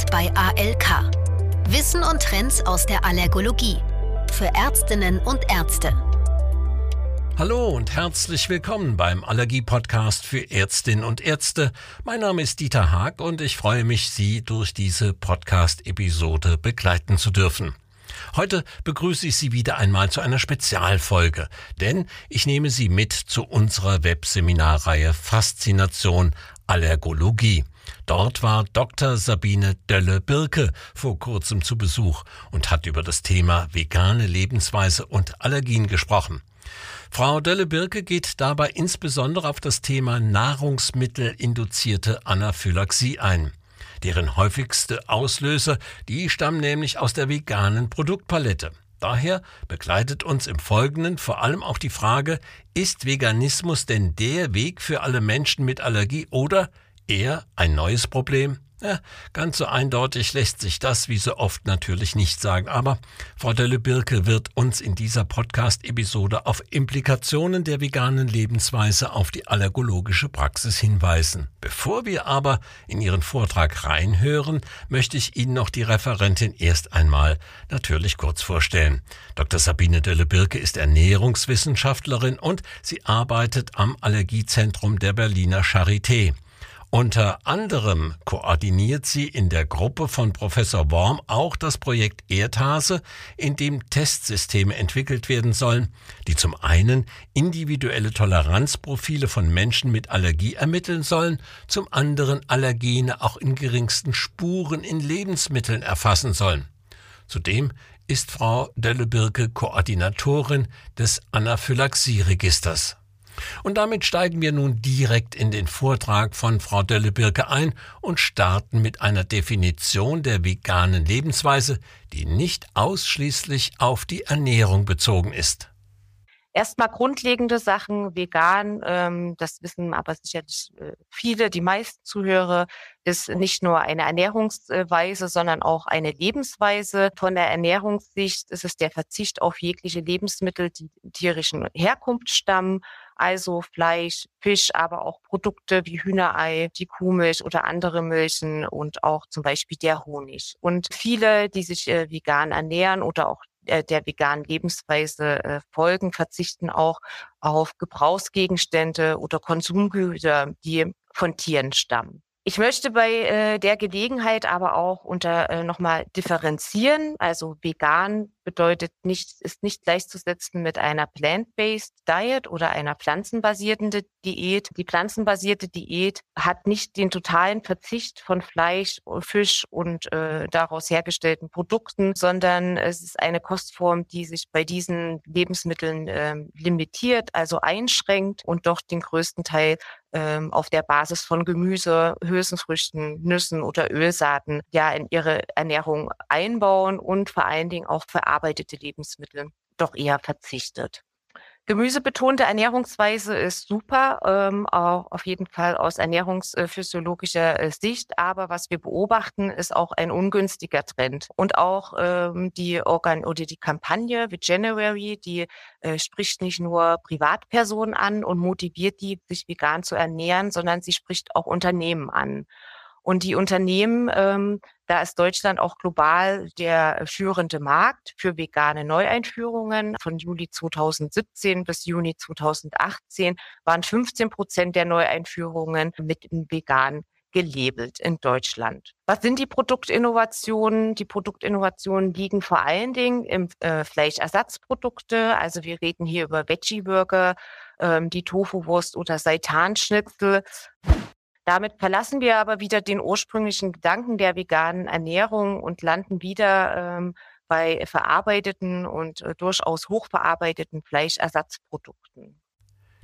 Podcast bei ALK. Wissen und Trends aus der Allergologie. Für Ärztinnen und Ärzte. Hallo und herzlich willkommen beim Allergie-Podcast für Ärztinnen und Ärzte. Mein Name ist Dieter Haag und ich freue mich, Sie durch diese Podcast-Episode begleiten zu dürfen. Heute begrüße ich Sie wieder einmal zu einer Spezialfolge, denn ich nehme Sie mit zu unserer Webseminarreihe Faszination Allergologie. Dort war Dr. Sabine Dölle-Birke vor kurzem zu Besuch und hat über das Thema vegane Lebensweise und Allergien gesprochen. Frau Dölle-Birke geht dabei insbesondere auf das Thema nahrungsmittelinduzierte Anaphylaxie ein. Deren häufigste Auslöser, die stammen nämlich aus der veganen Produktpalette. Daher begleitet uns im Folgenden vor allem auch die Frage, ist Veganismus denn der Weg für alle Menschen mit Allergie oder eher ein neues Problem? Ja, ganz so eindeutig lässt sich das wie so oft natürlich nicht sagen, aber Frau Dölle-Birke wird uns in dieser Podcast-Episode auf Implikationen der veganen Lebensweise auf die allergologische Praxis hinweisen. Bevor wir aber in ihren Vortrag reinhören, möchte ich Ihnen noch die Referentin erst einmal natürlich kurz vorstellen. Dr. Sabine Dölle-Birke ist Ernährungswissenschaftlerin und sie arbeitet am Allergiezentrum der Berliner Charité. Unter anderem koordiniert sie in der Gruppe von Professor Worm auch das Projekt Erdhase, in dem Testsysteme entwickelt werden sollen, die zum einen individuelle Toleranzprofile von Menschen mit Allergie ermitteln sollen, zum anderen Allergene auch in geringsten Spuren in Lebensmitteln erfassen sollen. Zudem ist Frau Dellebirke Koordinatorin des Anaphylaxie-Registers. Und damit steigen wir nun direkt in den Vortrag von Frau Dölle-Birke ein und starten mit einer Definition der veganen Lebensweise, die nicht ausschließlich auf die Ernährung bezogen ist. Erstmal grundlegende Sachen, vegan, ähm, das wissen aber sicherlich äh, viele, die meisten Zuhörer, ist nicht nur eine Ernährungsweise, sondern auch eine Lebensweise. Von der Ernährungssicht ist es der Verzicht auf jegliche Lebensmittel, die tierischen Herkunft stammen also Fleisch, Fisch, aber auch Produkte wie Hühnerei, die Kuhmilch oder andere Milchen und auch zum Beispiel der Honig. Und viele, die sich äh, vegan ernähren oder auch äh, der veganen Lebensweise äh, folgen, verzichten auch auf Gebrauchsgegenstände oder Konsumgüter, die von Tieren stammen. Ich möchte bei äh, der Gelegenheit aber auch unter nochmal differenzieren. Also vegan bedeutet nicht, ist nicht gleichzusetzen mit einer plant-based Diet oder einer pflanzenbasierten Diät. Die pflanzenbasierte Diät hat nicht den totalen Verzicht von Fleisch, Fisch und äh, daraus hergestellten Produkten, sondern es ist eine Kostform, die sich bei diesen Lebensmitteln äh, limitiert, also einschränkt und doch den größten Teil ähm, auf der Basis von Gemüse, Hülsenfrüchten, Nüssen oder Ölsaaten ja in ihre Ernährung einbauen und vor allen Dingen auch verarbeitete Lebensmittel doch eher verzichtet. Gemüsebetonte Ernährungsweise ist super, ähm, auch auf jeden Fall aus ernährungsphysiologischer äh, Sicht. Aber was wir beobachten, ist auch ein ungünstiger Trend. Und auch ähm, die Organ oder die Kampagne January, die äh, spricht nicht nur Privatpersonen an und motiviert die, sich vegan zu ernähren, sondern sie spricht auch Unternehmen an. Und die Unternehmen, ähm, da ist Deutschland auch global der führende Markt für vegane Neueinführungen. Von Juli 2017 bis Juni 2018 waren 15 Prozent der Neueinführungen mit vegan gelabelt in Deutschland. Was sind die Produktinnovationen? Die Produktinnovationen liegen vor allen Dingen im äh, Fleischersatzprodukte. Also wir reden hier über Veggie-Burger, ähm, die Tofu-Wurst oder Seitanschnitzel. Damit verlassen wir aber wieder den ursprünglichen Gedanken der veganen Ernährung und landen wieder ähm, bei verarbeiteten und äh, durchaus hochverarbeiteten Fleischersatzprodukten.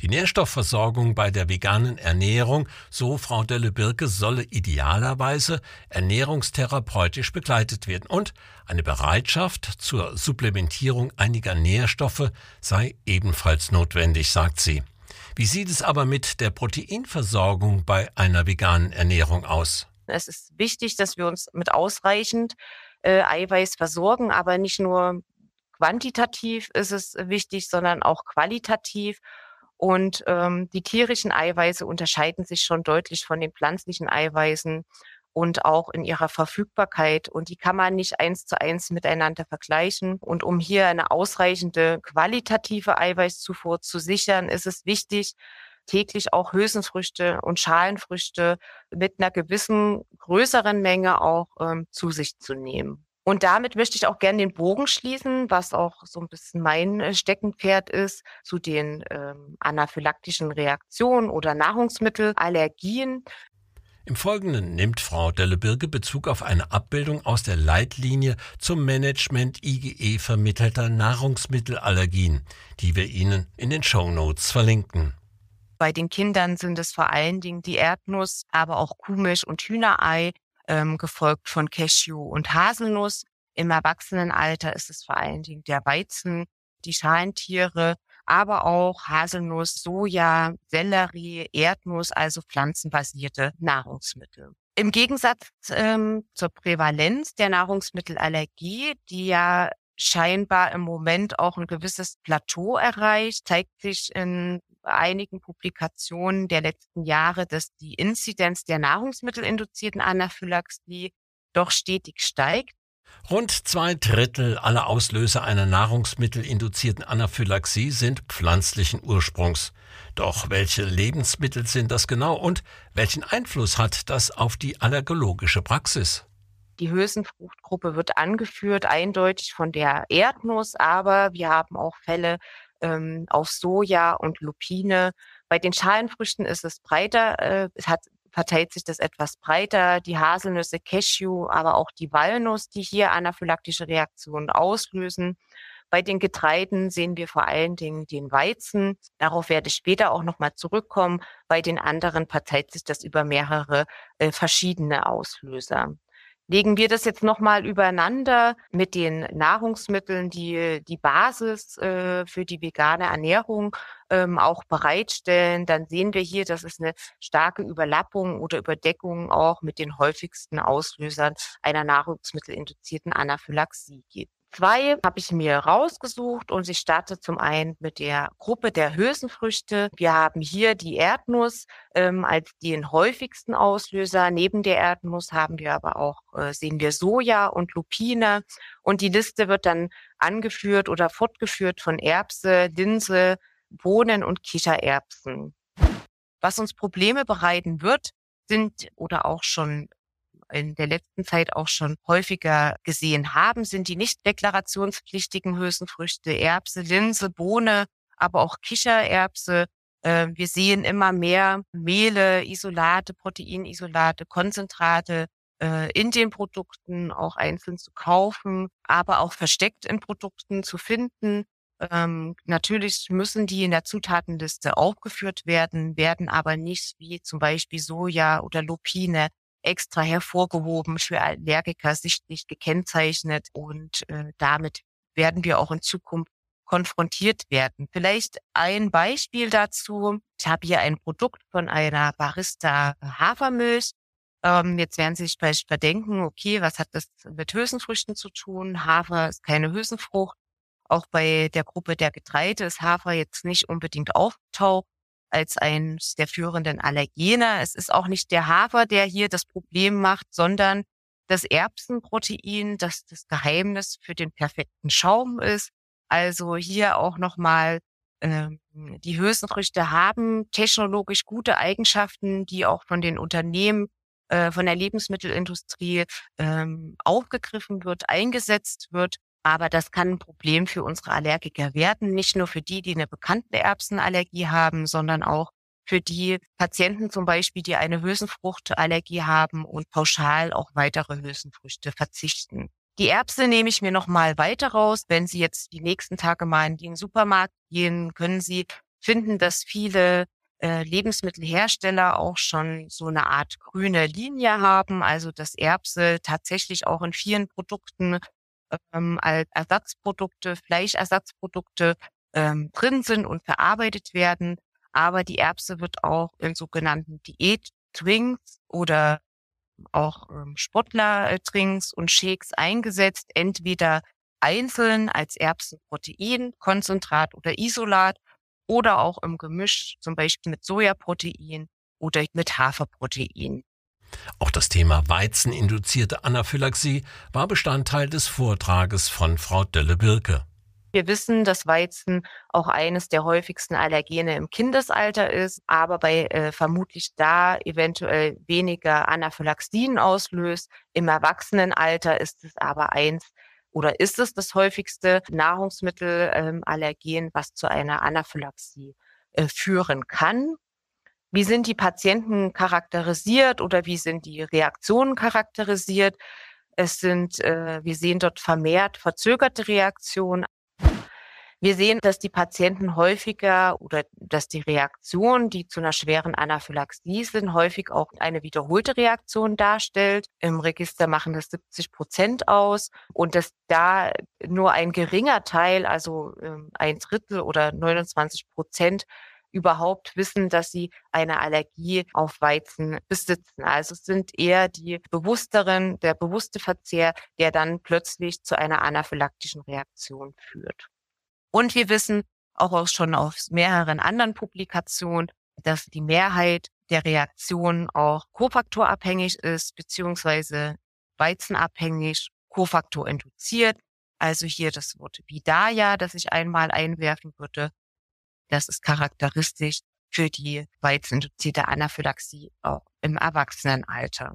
Die Nährstoffversorgung bei der veganen Ernährung, so Frau Dölle-Birke, solle idealerweise ernährungstherapeutisch begleitet werden und eine Bereitschaft zur Supplementierung einiger Nährstoffe sei ebenfalls notwendig, sagt sie. Wie sieht es aber mit der Proteinversorgung bei einer veganen Ernährung aus? Es ist wichtig, dass wir uns mit ausreichend äh, Eiweiß versorgen, aber nicht nur quantitativ ist es wichtig, sondern auch qualitativ. Und ähm, die tierischen Eiweiße unterscheiden sich schon deutlich von den pflanzlichen Eiweißen. Und auch in ihrer Verfügbarkeit. Und die kann man nicht eins zu eins miteinander vergleichen. Und um hier eine ausreichende qualitative Eiweißzufuhr zu sichern, ist es wichtig, täglich auch Hülsenfrüchte und Schalenfrüchte mit einer gewissen größeren Menge auch ähm, zu sich zu nehmen. Und damit möchte ich auch gerne den Bogen schließen, was auch so ein bisschen mein äh, Steckenpferd ist, zu den ähm, anaphylaktischen Reaktionen oder Nahrungsmittelallergien. Im Folgenden nimmt Frau Dellebirge Bezug auf eine Abbildung aus der Leitlinie zum Management IGE vermittelter Nahrungsmittelallergien, die wir Ihnen in den Show Notes verlinken. Bei den Kindern sind es vor allen Dingen die Erdnuss, aber auch Kuhmilch und Hühnerei, ähm, gefolgt von Cashew und Haselnuss. Im Erwachsenenalter ist es vor allen Dingen der Weizen, die Schalentiere, aber auch Haselnuss, Soja, Sellerie, Erdnuss, also pflanzenbasierte Nahrungsmittel. Im Gegensatz ähm, zur Prävalenz der Nahrungsmittelallergie, die ja scheinbar im Moment auch ein gewisses Plateau erreicht, zeigt sich in einigen Publikationen der letzten Jahre, dass die Inzidenz der nahrungsmittelinduzierten Anaphylaxie doch stetig steigt. Rund zwei Drittel aller Auslöser einer nahrungsmittelinduzierten Anaphylaxie sind pflanzlichen Ursprungs. Doch welche Lebensmittel sind das genau und welchen Einfluss hat das auf die allergologische Praxis? Die Hülsenfruchtgruppe wird angeführt, eindeutig von der Erdnuss, aber wir haben auch Fälle ähm, auf Soja und Lupine. Bei den Schalenfrüchten ist es breiter, äh, es hat verteilt sich das etwas breiter. Die Haselnüsse, Cashew, aber auch die Walnuss, die hier anaphylaktische Reaktionen auslösen. Bei den Getreiden sehen wir vor allen Dingen den Weizen. Darauf werde ich später auch nochmal zurückkommen. Bei den anderen verteilt sich das über mehrere äh, verschiedene Auslöser. Legen wir das jetzt nochmal übereinander mit den Nahrungsmitteln, die die Basis äh, für die vegane Ernährung ähm, auch bereitstellen, dann sehen wir hier, dass es eine starke Überlappung oder Überdeckung auch mit den häufigsten Auslösern einer nahrungsmittelinduzierten Anaphylaxie gibt. Zwei habe ich mir rausgesucht und ich starte zum einen mit der Gruppe der Hülsenfrüchte. Wir haben hier die Erdnuss ähm, als den häufigsten Auslöser. Neben der Erdnuss haben wir aber auch, äh, sehen wir Soja und Lupine. Und die Liste wird dann angeführt oder fortgeführt von Erbse, Linse, Bohnen und Kichererbsen. Was uns Probleme bereiten wird, sind oder auch schon in der letzten Zeit auch schon häufiger gesehen haben, sind die nicht deklarationspflichtigen Hülsenfrüchte, Erbse, Linse, Bohne, aber auch Kichererbse. Ähm, wir sehen immer mehr Mehle, Isolate, Proteinisolate, Konzentrate äh, in den Produkten auch einzeln zu kaufen, aber auch versteckt in Produkten zu finden. Ähm, natürlich müssen die in der Zutatenliste aufgeführt werden, werden aber nicht wie zum Beispiel Soja oder Lupine extra hervorgehoben, für Allergiker sichtlich gekennzeichnet und äh, damit werden wir auch in Zukunft konfrontiert werden. Vielleicht ein Beispiel dazu. Ich habe hier ein Produkt von einer Barista Hafermilch. Ähm, jetzt werden Sie sich vielleicht verdenken, okay, was hat das mit Hülsenfrüchten zu tun? Hafer ist keine Hülsenfrucht. Auch bei der Gruppe der Getreide ist Hafer jetzt nicht unbedingt aufgetaucht als eines der führenden Allergene. Es ist auch nicht der Hafer, der hier das Problem macht, sondern das Erbsenprotein, das das Geheimnis für den perfekten Schaum ist. Also hier auch nochmal, ähm, die Hülsenfrüchte haben technologisch gute Eigenschaften, die auch von den Unternehmen, äh, von der Lebensmittelindustrie ähm, aufgegriffen wird, eingesetzt wird. Aber das kann ein Problem für unsere Allergiker werden, nicht nur für die, die eine bekannte Erbsenallergie haben, sondern auch für die Patienten zum Beispiel, die eine Hülsenfruchtallergie haben und pauschal auch weitere Hülsenfrüchte verzichten. Die Erbse nehme ich mir noch mal weiter raus. Wenn Sie jetzt die nächsten Tage mal in den Supermarkt gehen, können Sie finden, dass viele äh, Lebensmittelhersteller auch schon so eine Art grüne Linie haben, also dass Erbse tatsächlich auch in vielen Produkten ähm, als Ersatzprodukte, Fleischersatzprodukte ähm, drin sind und verarbeitet werden. Aber die Erbse wird auch in sogenannten Diät-Drinks oder auch ähm, Sportler-Drinks und Shakes eingesetzt, entweder einzeln als Erbsenprotein, Konzentrat oder Isolat oder auch im Gemisch, zum Beispiel mit Sojaprotein oder mit Haferprotein. Auch das Thema Weizeninduzierte Anaphylaxie war Bestandteil des Vortrages von Frau Dölle-Birke. Wir wissen, dass Weizen auch eines der häufigsten Allergene im Kindesalter ist, aber bei äh, vermutlich da eventuell weniger Anaphylaxien auslöst. Im Erwachsenenalter ist es aber eins oder ist es das häufigste Nahrungsmittelallergen, ähm, was zu einer Anaphylaxie äh, führen kann. Wie sind die Patienten charakterisiert oder wie sind die Reaktionen charakterisiert? Es sind, äh, wir sehen dort vermehrt verzögerte Reaktionen, wir sehen, dass die Patienten häufiger oder dass die Reaktion, die zu einer schweren Anaphylaxie sind, häufig auch eine wiederholte Reaktion darstellt. Im Register machen das 70 Prozent aus und dass da nur ein geringer Teil, also ähm, ein Drittel oder 29 Prozent überhaupt wissen, dass sie eine Allergie auf Weizen besitzen. Also sind eher die bewussteren, der bewusste Verzehr, der dann plötzlich zu einer anaphylaktischen Reaktion führt. Und wir wissen auch schon aus mehreren anderen Publikationen, dass die Mehrheit der Reaktionen auch kofaktorabhängig ist, beziehungsweise weizenabhängig, Kofaktor induziert. Also hier das Wort Vidaya, das ich einmal einwerfen würde. Das ist charakteristisch für die weizeninduzierte Anaphylaxie auch im Erwachsenenalter.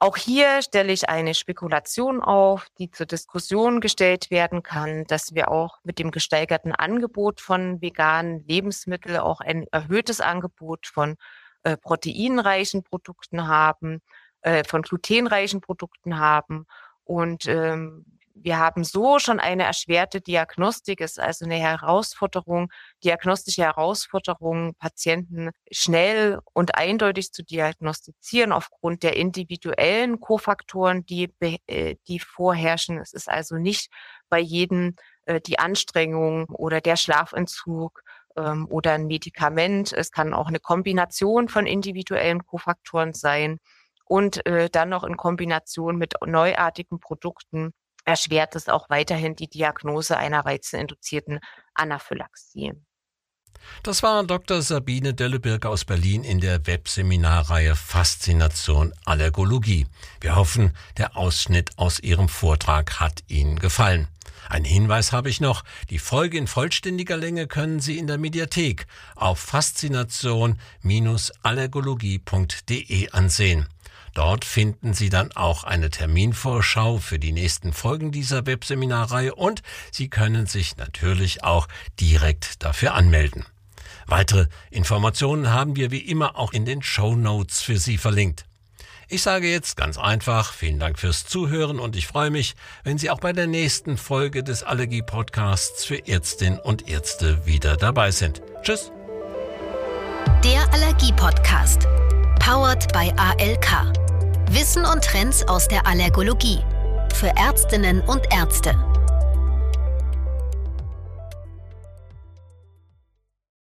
Auch hier stelle ich eine Spekulation auf, die zur Diskussion gestellt werden kann, dass wir auch mit dem gesteigerten Angebot von veganen Lebensmitteln auch ein erhöhtes Angebot von äh, proteinreichen Produkten haben, äh, von glutenreichen Produkten haben und ähm, wir haben so schon eine erschwerte Diagnostik, ist also eine Herausforderung, diagnostische Herausforderung, Patienten schnell und eindeutig zu diagnostizieren aufgrund der individuellen Kofaktoren, die, äh, die vorherrschen. Es ist also nicht bei jedem äh, die Anstrengung oder der Schlafentzug ähm, oder ein Medikament. Es kann auch eine Kombination von individuellen Kofaktoren sein und äh, dann noch in Kombination mit neuartigen Produkten erschwert es auch weiterhin die Diagnose einer weizeninduzierten Anaphylaxie. Das war Dr. Sabine Dellebirg aus Berlin in der Webseminarreihe Faszination Allergologie. Wir hoffen, der Ausschnitt aus ihrem Vortrag hat Ihnen gefallen. Ein Hinweis habe ich noch. Die Folge in vollständiger Länge können Sie in der Mediathek auf faszination-allergologie.de ansehen. Dort finden Sie dann auch eine Terminvorschau für die nächsten Folgen dieser Webseminarreihe und Sie können sich natürlich auch direkt dafür anmelden. Weitere Informationen haben wir wie immer auch in den Show Notes für Sie verlinkt. Ich sage jetzt ganz einfach vielen Dank fürs Zuhören und ich freue mich, wenn Sie auch bei der nächsten Folge des Allergie Podcasts für Ärztinnen und Ärzte wieder dabei sind. Tschüss. Der Allergie Podcast. Powered by ALK. Wissen und Trends aus der Allergologie. Für Ärztinnen und Ärzte.